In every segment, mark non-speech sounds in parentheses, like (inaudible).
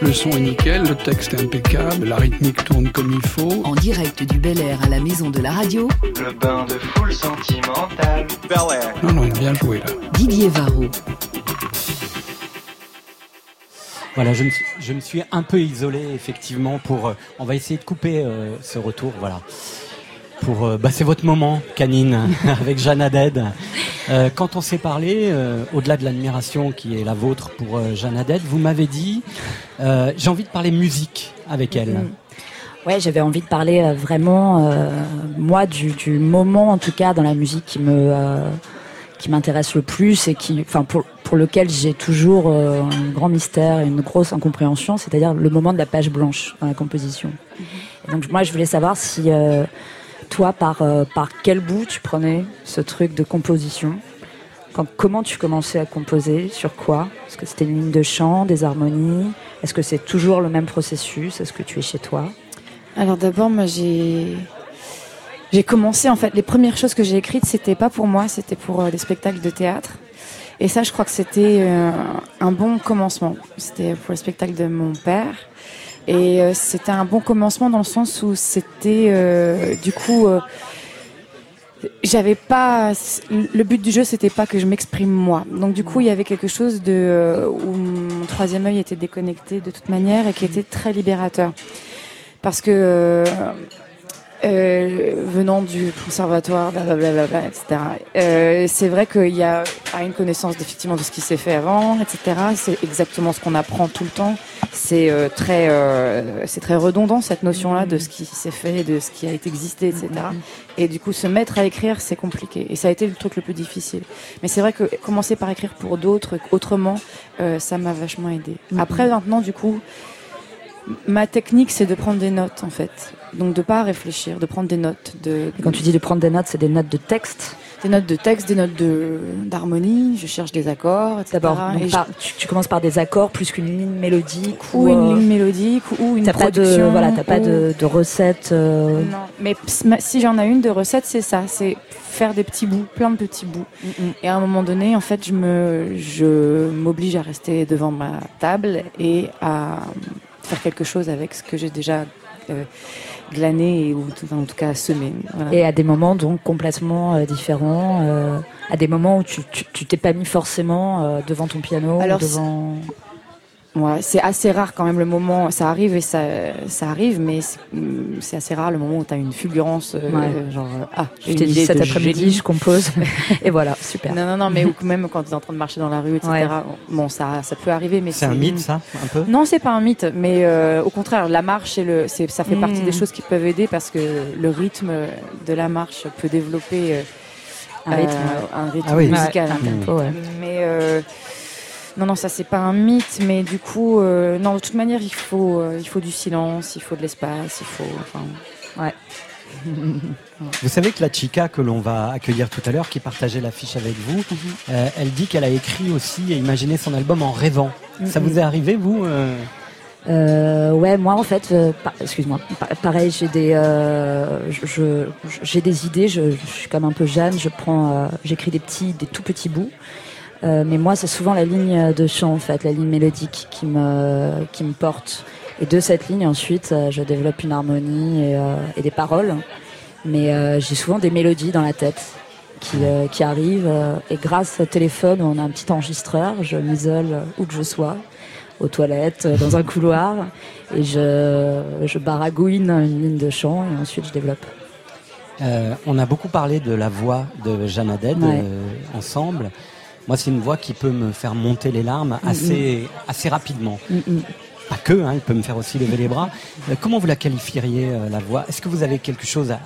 Le son est nickel, le texte est impeccable, la rythmique tourne comme il faut. En direct du Bel Air à la maison de la radio. Le bain de foule sentimentale. Bel Air. Non, non, bien joué là. Didier Varro. Voilà, je me, suis, je me suis un peu isolé effectivement pour. Euh, on va essayer de couper euh, ce retour, voilà. Pour, euh, bah, c'est votre moment, Canine, (laughs) avec Jeanne Haddad. Euh, quand on s'est parlé, euh, au-delà de l'admiration qui est la vôtre pour euh, Jeanne Haddad, vous m'avez dit, euh, j'ai envie de parler musique avec elle. Mhm. Ouais, j'avais envie de parler euh, vraiment, euh, moi, du, du moment en tout cas dans la musique qui me euh, qui m'intéresse le plus et qui, enfin, pour, pour lequel j'ai toujours euh, un grand mystère et une grosse incompréhension, c'est-à-dire le moment de la page blanche dans la composition. Et donc moi, je voulais savoir si euh, toi, par euh, par quel bout tu prenais ce truc de composition comment tu commençais à composer? Sur quoi? Est-ce que c'était une ligne de chant, des harmonies? Est-ce que c'est toujours le même processus? Est-ce que tu es chez toi? Alors d'abord, moi j'ai j'ai commencé en fait les premières choses que j'ai écrites, c'était pas pour moi, c'était pour euh, des spectacles de théâtre. Et ça, je crois que c'était euh, un bon commencement. C'était pour le spectacle de mon père. Et euh, c'était un bon commencement dans le sens où c'était euh, du coup j'avais pas le but du jeu c'était pas que je m'exprime moi. Donc du coup il y avait quelque chose de euh, où mon troisième œil était déconnecté de toute manière et qui était très libérateur. Parce que euh, venant du conservatoire, blablabla, etc. Euh, c'est vrai qu'il y a une connaissance effectivement de ce qui s'est fait avant, etc. C'est exactement ce qu'on apprend tout le temps. C'est euh, très, euh, c'est très redondant cette notion-là de ce qui s'est fait, de ce qui a été existé, etc. Et du coup, se mettre à écrire, c'est compliqué. Et ça a été le truc le plus difficile. Mais c'est vrai que commencer par écrire pour d'autres, autrement, euh, ça m'a vachement aidé. Après, maintenant, du coup, ma technique, c'est de prendre des notes, en fait. Donc, de pas réfléchir, de prendre des notes. De, Et Quand tu dis de prendre des notes, c'est des notes de texte des notes de texte, des notes de d'harmonie. Je cherche des accords, etc. D'abord, donc Et par- tu, tu commences par des accords plus qu'une ligne mélodique ou une euh, ligne mélodique ou une T'as pas de production. voilà, t'as pas ou- de, de recette. euh, Non, mais si j'en ai une de recette, c'est ça, c'est faire des petits bouts, plein de petits bouts. Et à un moment donné, en fait, je me, je m'oblige à rester devant ma table et à faire quelque chose avec ce que j'ai déjà euh, glané et ou en tout cas semé. Voilà. Et à des moments donc complètement euh, différents, euh, à des moments où tu t'es pas mis forcément devant ton piano, ou devant. Ouais, c'est assez rare quand même le moment, ça arrive et ça, ça arrive, mais c'est assez rare le moment où tu as une fulgurance, euh, Ouais. genre, euh, ah, Je t'ai dit cet après-midi, je compose. (laughs) et voilà, super. Non, non, non, mais ou même quand tu es en train de marcher dans la rue, etc. Ouais. Bon, ça, ça peut arriver, mais C'est un mythe, ça, un peu? Non, c'est pas un mythe, mais euh, au contraire, la marche et le, c'est, ça fait partie des choses qui peuvent aider parce que le rythme de la marche peut développer euh, Un rythme, euh, un rythme Ah oui. musical. Ouais, un tempo, ouais. Mais euh, non, non, ça c'est pas un mythe, mais du coup, euh, non, de toute manière, il faut, euh, il faut du silence, il faut de l'espace, il faut, enfin, Ouais. (laughs) Vous savez que la chica que l'on va accueillir tout à l'heure, qui partageait l'affiche avec vous, euh, elle dit qu'elle a écrit aussi et imaginé son album en rêvant. Ça vous est arrivé, vous euh ouais, moi en fait, euh, excuse-moi, pa- pareil, j'ai des, euh, je- j'ai des idées. Je, je suis comme un peu Jeanne. Je prends, euh, j'écris des petits, des tout petits bouts. Euh, mais moi, c'est souvent la ligne de chant en fait, la ligne mélodique qui me, qui me porte. Et de cette ligne, ensuite, euh, je développe une harmonie et, euh, et des paroles. Mais euh, j'ai souvent des mélodies dans la tête qui, qui arrivent. et grâce au téléphone, on a un petit enregistreur. Je m'isole où que je sois aux toilettes, dans un (laughs) couloir, et je, je baragouine une ligne de chant, et ensuite je développe. On a beaucoup parlé de la voix de Jeanne Haddad Ouais. ensemble. Moi, c'est une voix qui peut me faire monter les larmes assez, assez rapidement. Pas que, hein, elle peut me faire aussi lever les bras. Euh, comment vous la qualifieriez, euh, la voix? Est-ce que vous avez quelque chose à,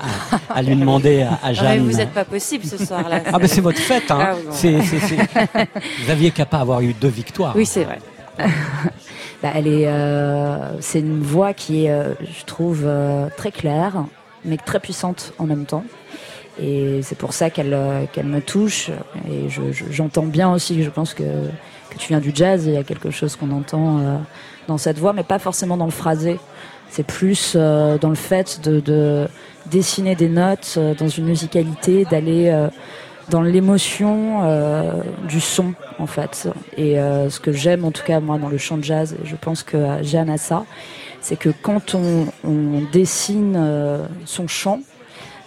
à- à lui demander à, à (laughs) mais Jeanne? vous êtes pas possible ce soir. Ah ben c'est votre fête, hein. Ah (laughs) Vous aviez qu'à pas avoir eu deux victoires. Oui, c'est vrai. (laughs) Bah, elle est, euh, c'est une voix qui est, je trouve, très claire, mais très puissante en même temps. Et c'est pour ça qu'elle euh, qu'elle me touche. Et je- je- j'entends bien aussi, je pense que, que tu viens du jazz, il y a quelque chose qu'on entend euh, dans cette voix, mais pas forcément dans le phrasé. C'est plus euh, dans le fait de, de dessiner des notes euh, dans une musicalité, d'aller euh, dans l'émotion euh, du son en fait. Et ce que j'aime en tout cas moi dans le chant de jazz, et je pense que Jeanne a ça, c'est que quand on, on dessine euh, son chant,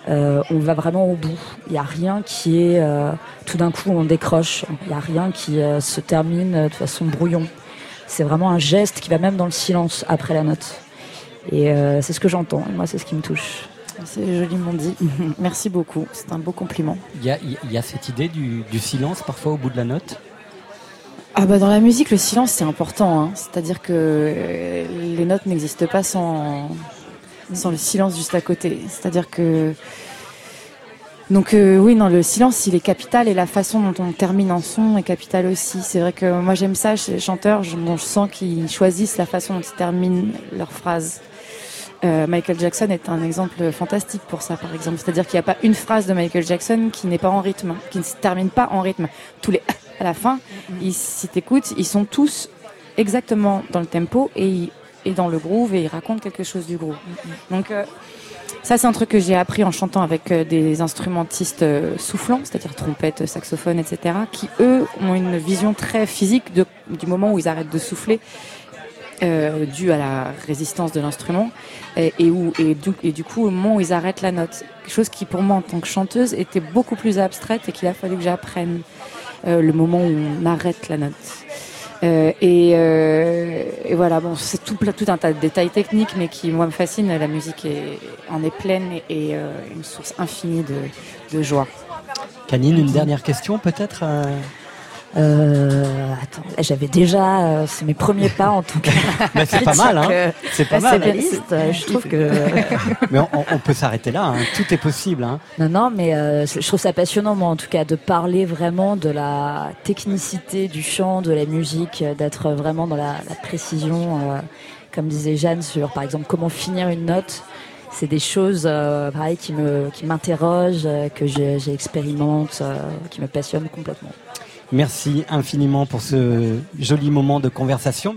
euh, on va vraiment au bout. Il n'y a rien qui est euh, tout d'un coup on décroche. Il n'y a rien qui euh, se termine de façon brouillon. C'est vraiment un geste qui va même dans le silence après la note. Et euh, c'est ce que j'entends. Et moi, c'est ce qui me touche. C'est joliment dit. (laughs) Merci beaucoup. C'est un beau compliment. Il y a, il y a cette idée du, du silence parfois au bout de la note? Ah bah dans la musique, le silence c'est important. hein. C'est-à-dire que euh, les notes n'existent pas sans sans le silence juste à côté. C'est-à-dire que donc euh, oui, non, le silence, il est capital et la façon dont on termine un son est capitale aussi. C'est vrai que moi j'aime ça chez les chanteurs, je, sens qu'ils choisissent la façon dont ils terminent leurs phrases. Euh, Michael Jackson est un exemple fantastique pour ça, par exemple. C'est-à-dire qu'il n'y a pas une phrase de Michael Jackson qui n'est pas en rythme, qui ne se termine pas en rythme. Tous les à la fin, ils, si t'écoutes, ils sont tous exactement dans le tempo et, et dans le groove et ils racontent quelque chose du groove. Donc euh, ça, c'est un truc que j'ai appris en chantant avec euh, des instrumentistes euh, soufflants, c'est-à-dire trompette, saxophone, etc., qui eux ont une vision très physique du moment où ils arrêtent de souffler, dû à la résistance de l'instrument, et, où, du, et du coup au moment où ils arrêtent la note. Quelque chose qui pour moi en tant que chanteuse était beaucoup plus abstraite et qu'il a fallu que j'apprenne le moment où on arrête la note. Euh, et, euh, et voilà, bon, c'est tout, tout un tas de détails techniques, mais qui moi me fascinent. La musique en est pleine et, euh, une source infinie de, de joie. Canine, une dernière question peut-être euh, attends, j'avais déjà, euh, c'est mes premiers pas en tout cas. (laughs) Mais c'est pas (laughs) mal, hein C'est pas mal. euh, Je trouve que (laughs) Mais on, on peut s'arrêter là, hein. tout est possible. Hein. non, non, mais euh, je trouve ça passionnant moi en tout cas de parler vraiment de la technicité du chant, de la musique, d'être vraiment dans la, la précision, comme disait Jeanne sur par exemple comment finir une note. C'est des choses euh, pareil qui me qui m'interrogent, euh, que j'expérimente, euh, qui me passionnent complètement. Merci infiniment pour ce joli moment de conversation.